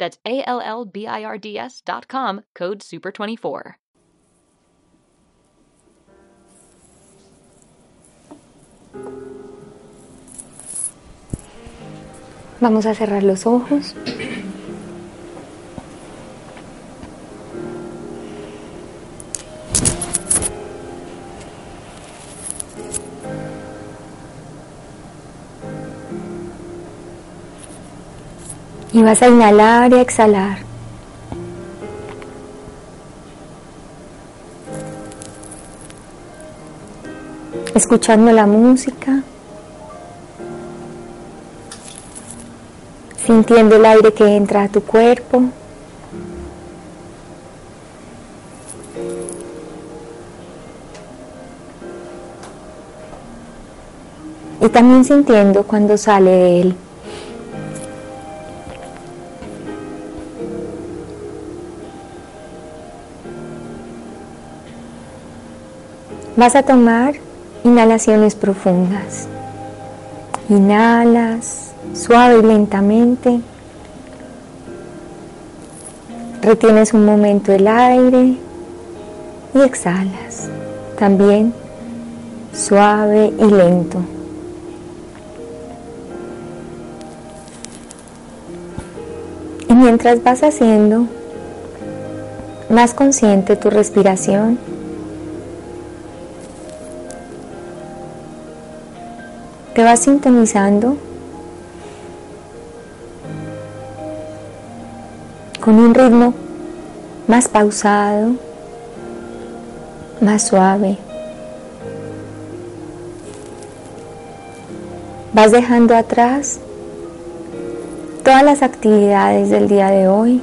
That's A L L B I R D S dot com, code SUPER24. Vamos a cerrar los ojos. Y vas a inhalar y exhalar. Escuchando la música. Sintiendo el aire que entra a tu cuerpo. Y también sintiendo cuando sale de él. Vas a tomar inhalaciones profundas. Inhalas suave y lentamente. Retienes un momento el aire y exhalas. También suave y lento. Y mientras vas haciendo más consciente tu respiración, te vas sintonizando con un ritmo más pausado, más suave. Vas dejando atrás todas las actividades del día de hoy,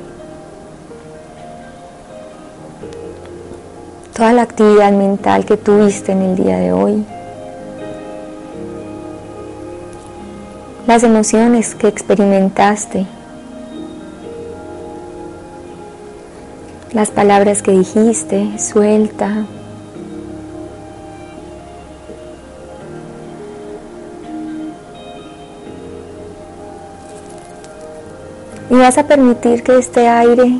toda la actividad mental que tuviste en el día de hoy. Las emociones que experimentaste, las palabras que dijiste, suelta. Y vas a permitir que este aire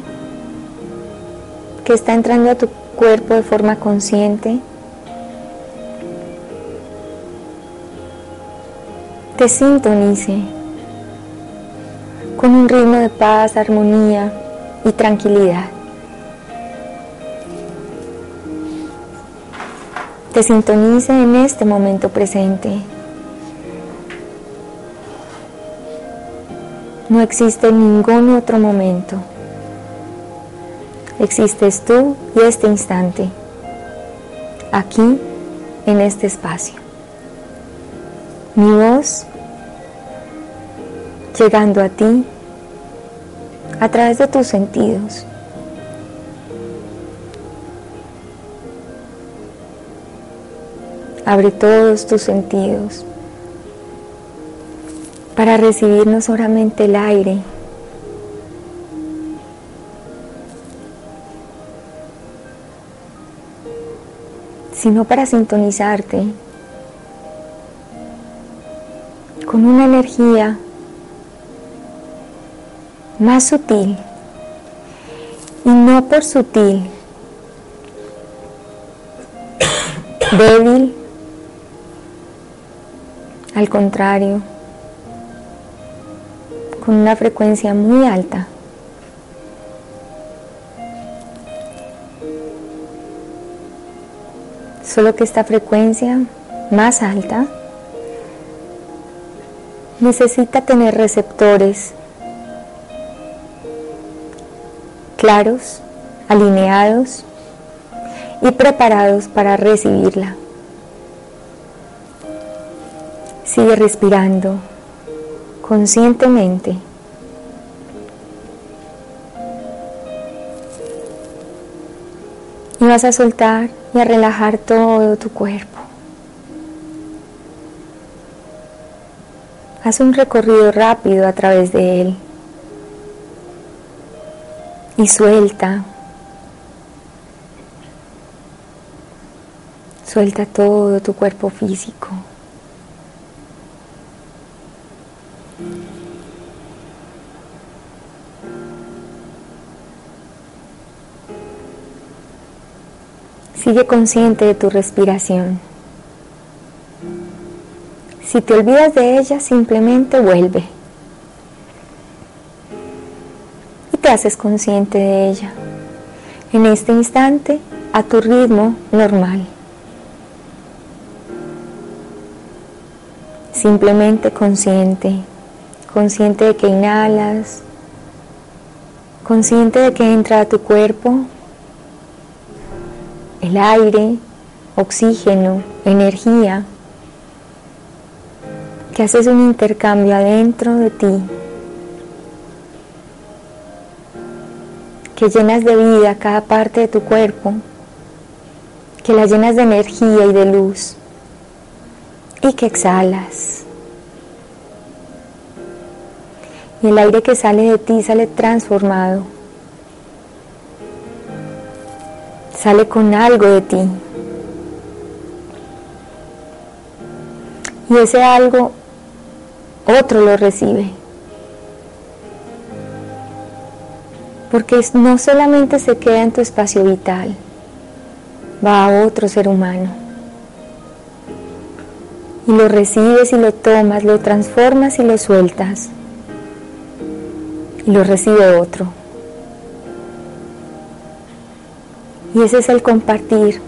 que está entrando a tu cuerpo de forma consciente te sintonice con un ritmo de paz, armonía y tranquilidad. Te sintonice en este momento presente. No existe ningún otro momento. Existes tú y este instante, aquí en este espacio mi voz llegando a ti a través de tus sentidos. Abre todos tus sentidos para recibir no solamente el aire, sino para sintonizarte con una energía más sutil y no por sutil, débil, al contrario, con una frecuencia muy alta. Solo que esta frecuencia más alta necesita tener receptores claros, alineados y preparados para recibirla. Sigue respirando conscientemente. Y vas a soltar y a relajar todo tu cuerpo. Haz un recorrido rápido a través de él. Y suelta. Suelta todo tu cuerpo físico. Sigue consciente de tu respiración. Si te olvidas de ella, simplemente vuelve. Y te haces consciente de ella. En este instante, a tu ritmo normal. Simplemente consciente. Consciente de que inhalas. Consciente de que entra a tu cuerpo el aire, oxígeno, energía, que haces un intercambio adentro de ti, que llenas de vida cada parte de tu cuerpo, que la llenas de energía y de luz y que exhalas. Y el aire que sale de ti sale transformado sale con algo de ti. Y ese algo otro lo recibe. Porque no solamente se queda en tu espacio vital, va a otro ser humano. Y lo recibes y lo tomas, lo transformas y lo sueltas. Y lo recibe otro. Y ese es el compartir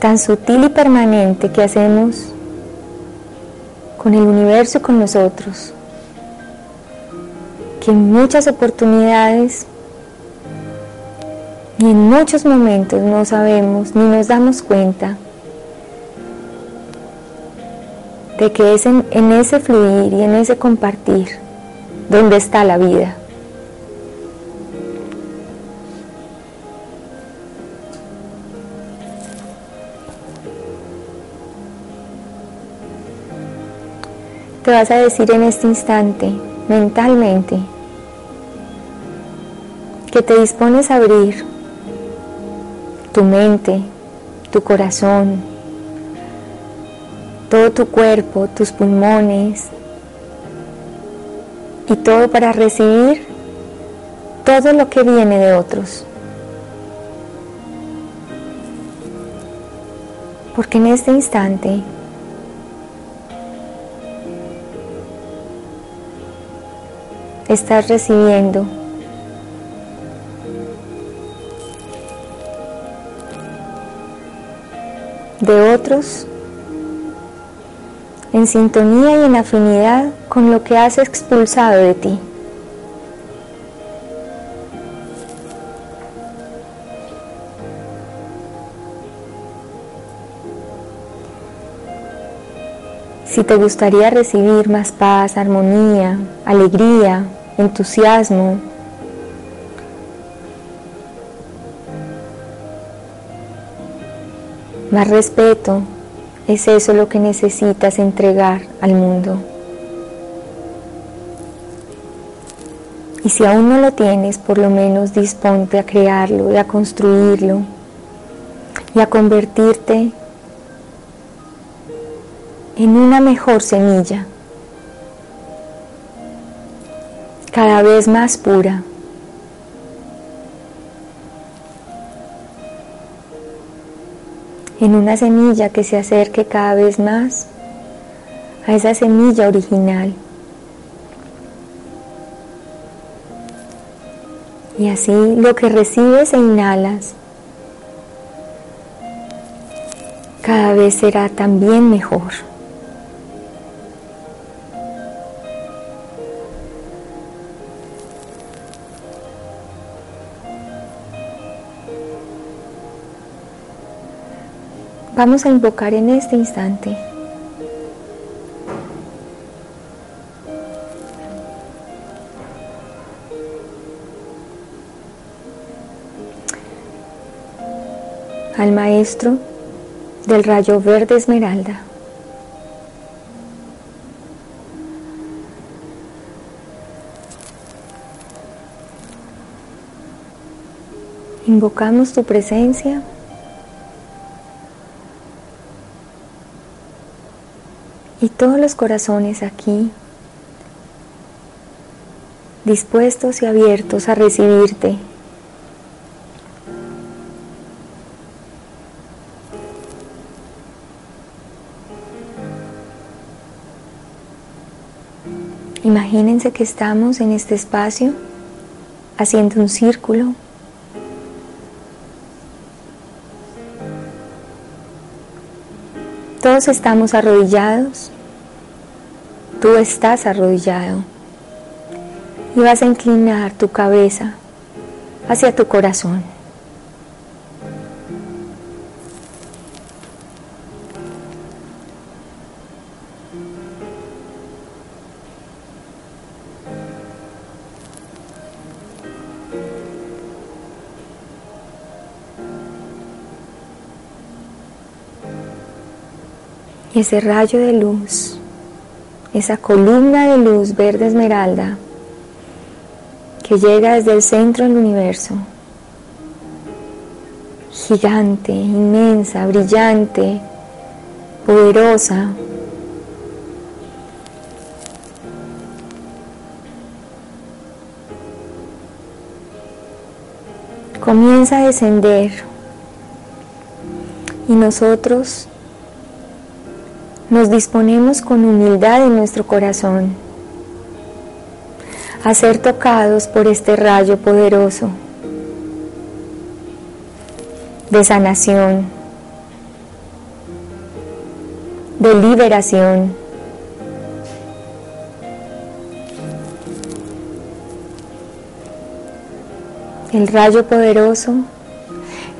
tan sutil y permanente que hacemos con el universo y con nosotros, que en muchas oportunidades y en muchos momentos no sabemos ni nos damos cuenta de que es en, ese fluir y en ese compartir donde está la vida. Vas a decir en este instante, mentalmente, que te dispones a abrir tu mente, tu corazón, todo tu cuerpo, tus pulmones y todo para recibir todo lo que viene de otros. Porque en este instante estás recibiendo. de otros en sintonía y en afinidad con lo que has expulsado de ti. Si te gustaría recibir más paz, armonía, alegría, entusiasmo, más respeto, es eso lo que necesitas entregar al mundo. Y si aún no lo tienes, por lo menos disponte a crearlo y a construirlo y a convertirte en una mejor semilla, cada vez más pura. en una semilla que se acerque cada vez más a esa semilla original. Y así lo que recibes e inhalas cada vez será también mejor. Vamos a invocar en este instante al maestro del rayo verde esmeralda. Invocamos tu presencia y todos los corazones aquí dispuestos y abiertos a recibirte. Imagínense que estamos en este espacio haciendo un círculo. Todos estamos arrodillados. Tú estás arrodillado. Y vas a inclinar tu cabeza hacia tu corazón. Y ese rayo de luz, esa columna de luz verde esmeralda que llega desde el centro del universo, gigante, inmensa, brillante, poderosa, comienza a descender. Y nosotros nos disponemos con humildad en nuestro corazón a ser tocados por este rayo poderoso de sanación, de liberación. El rayo poderoso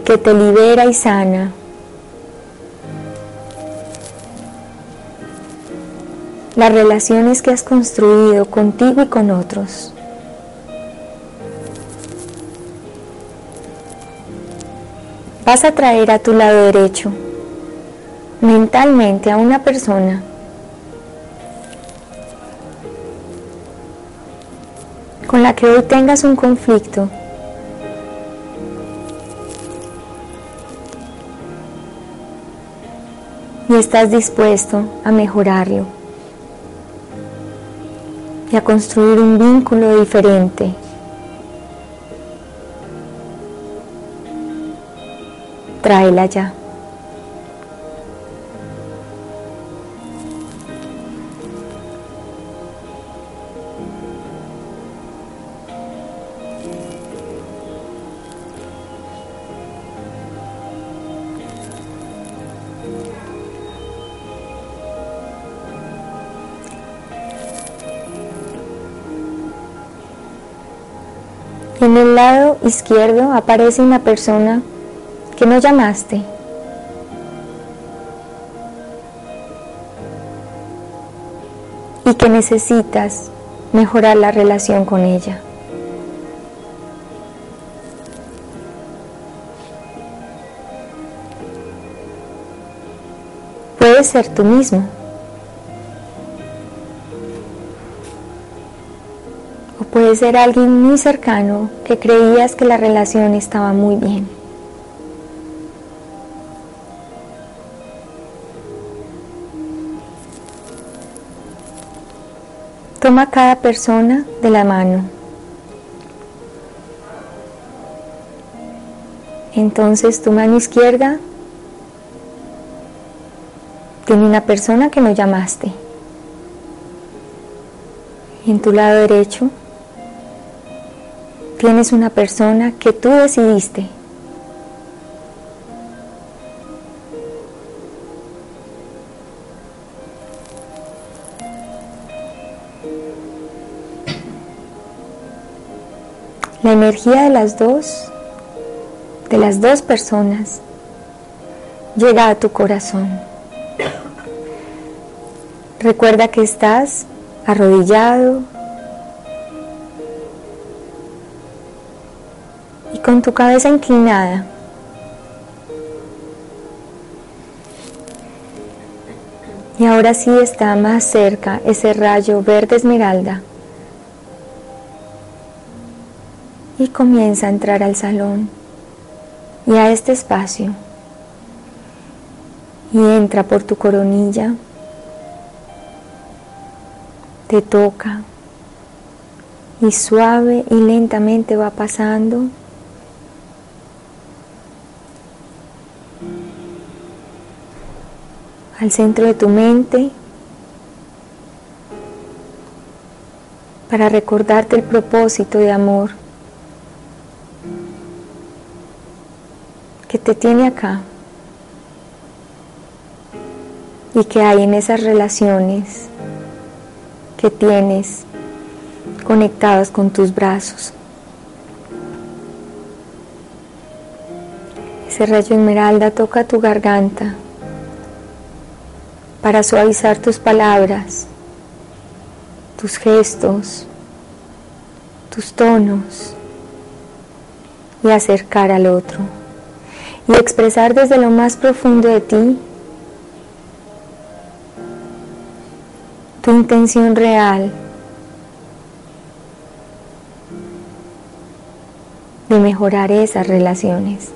que te libera y sana las relaciones que has construido contigo y con otros. Vas a traer a tu lado derecho mentalmente a una persona con la que hoy tengas un conflicto y estás dispuesto a mejorarlo y a construir un vínculo diferente. Tráela ya. Izquierdo aparece una persona que no llamaste. Y que necesitas mejorar la relación con ella. Puedes ser tú mismo. Ser alguien muy cercano que creías que la relación estaba muy bien. Toma cada persona de la mano. Entonces tu mano izquierda tiene una persona que no llamaste. En tu lado derecho tienes una persona que tú decidiste la energía de las dos, de las dos personas, llega a tu corazón. Recuerda que estás arrodillado, con tu cabeza inclinada. Y ahora sí está más cerca ese rayo verde esmeralda. Y comienza a entrar al salón y a este espacio. Y entra por tu coronilla te toca y suave y lentamente va pasando al centro de tu mente para recordarte el propósito de amor que te tiene acá y que hay en esas relaciones que tienes conectadas con tus brazos. Ese rayo esmeralda toca tu garganta para suavizar tus palabras, tus gestos, tus tonos y acercar al otro y expresar desde lo más profundo de ti tu intención real de mejorar esas relaciones.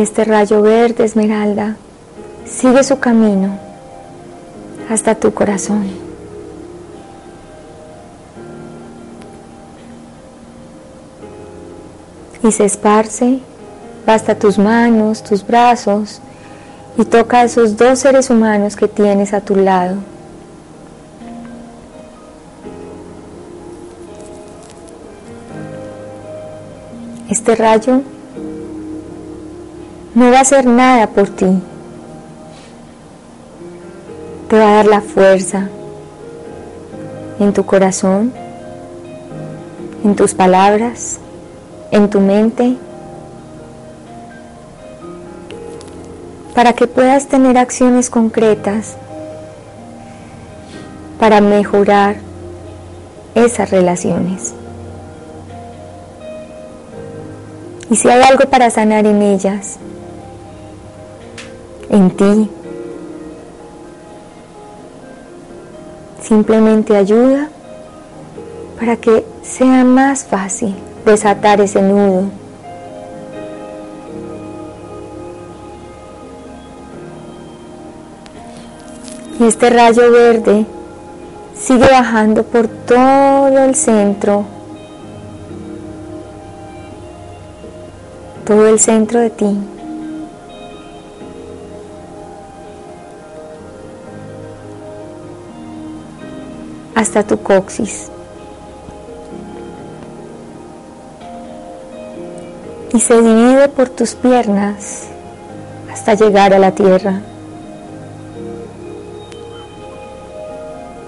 Este rayo verde esmeralda sigue su camino hasta tu corazón. Y se esparce, hasta tus manos, tus brazos, y toca a esos dos seres humanos que tienes a tu lado. Este rayo no va a hacer nada por ti. Te va a dar la fuerza en tu corazón, en tus palabras, en tu mente para que puedas tener acciones concretas para mejorar esas relaciones. Y si hay algo para sanar en ellas, en ti, simplemente ayuda para que sea más fácil desatar ese nudo. Y este rayo verde sigue bajando por todo el centro, todo el centro de ti. Hasta tu coxis. Y se divide por tus piernas hasta llegar a la tierra.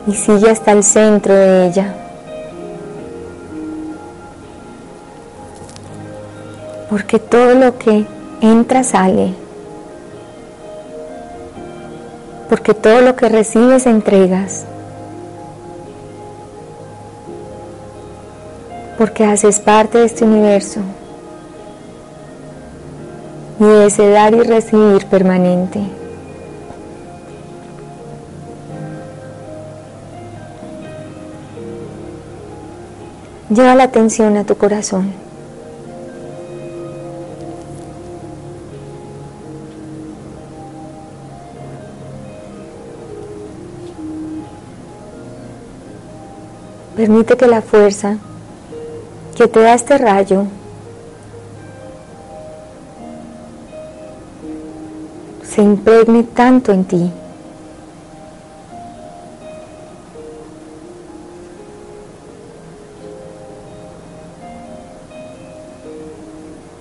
y sigue hasta el centro de ella. Porque todo lo que entra sale. Porque todo lo que recibes entregas. Porque haces parte de este universo y de dar y recibir permanente. Lleva la atención a tu corazón. Permite que la fuerza que te da este rayo. Se impregne tanto en ti.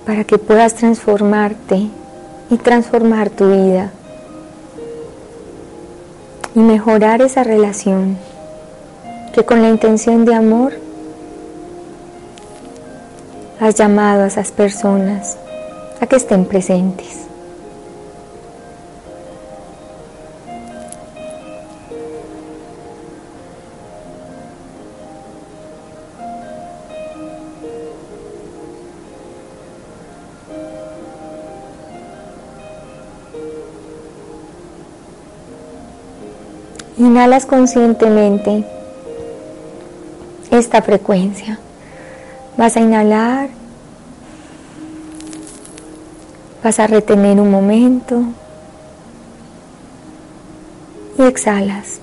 Para que puedas transformarte y transformar tu vida. Y mejorar esa relación que con la intención de amor has llamado a esas personas a que estén presentes. Inhalas conscientemente esta frecuencia. Vas a inhalar, vas a retener un momento y exhalas.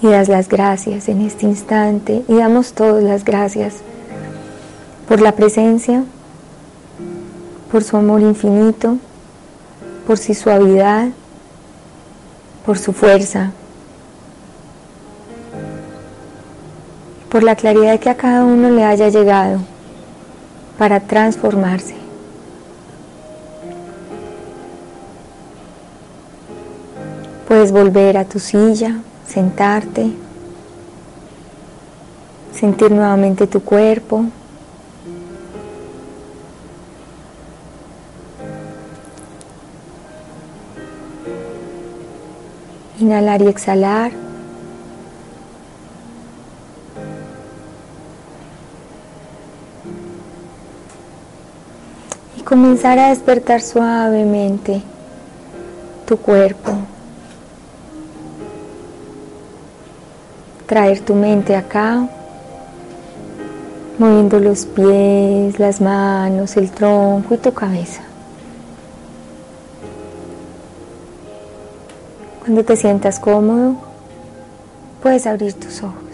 y das las gracias en este instante y damos todas las gracias por la presencia, por su amor infinito, por su suavidad, por su fuerza, por la claridad que a cada uno le haya llegado para transformarse. Puedes volver a tu silla sentarte, sentir nuevamente tu cuerpo. Inhalar y exhalar. Y comenzar a despertar suavemente tu cuerpo. traer tu mente acá, moviendo los pies, las manos, el tronco y tu cabeza. Cuando te sientas cómodo, puedes abrir tus ojos.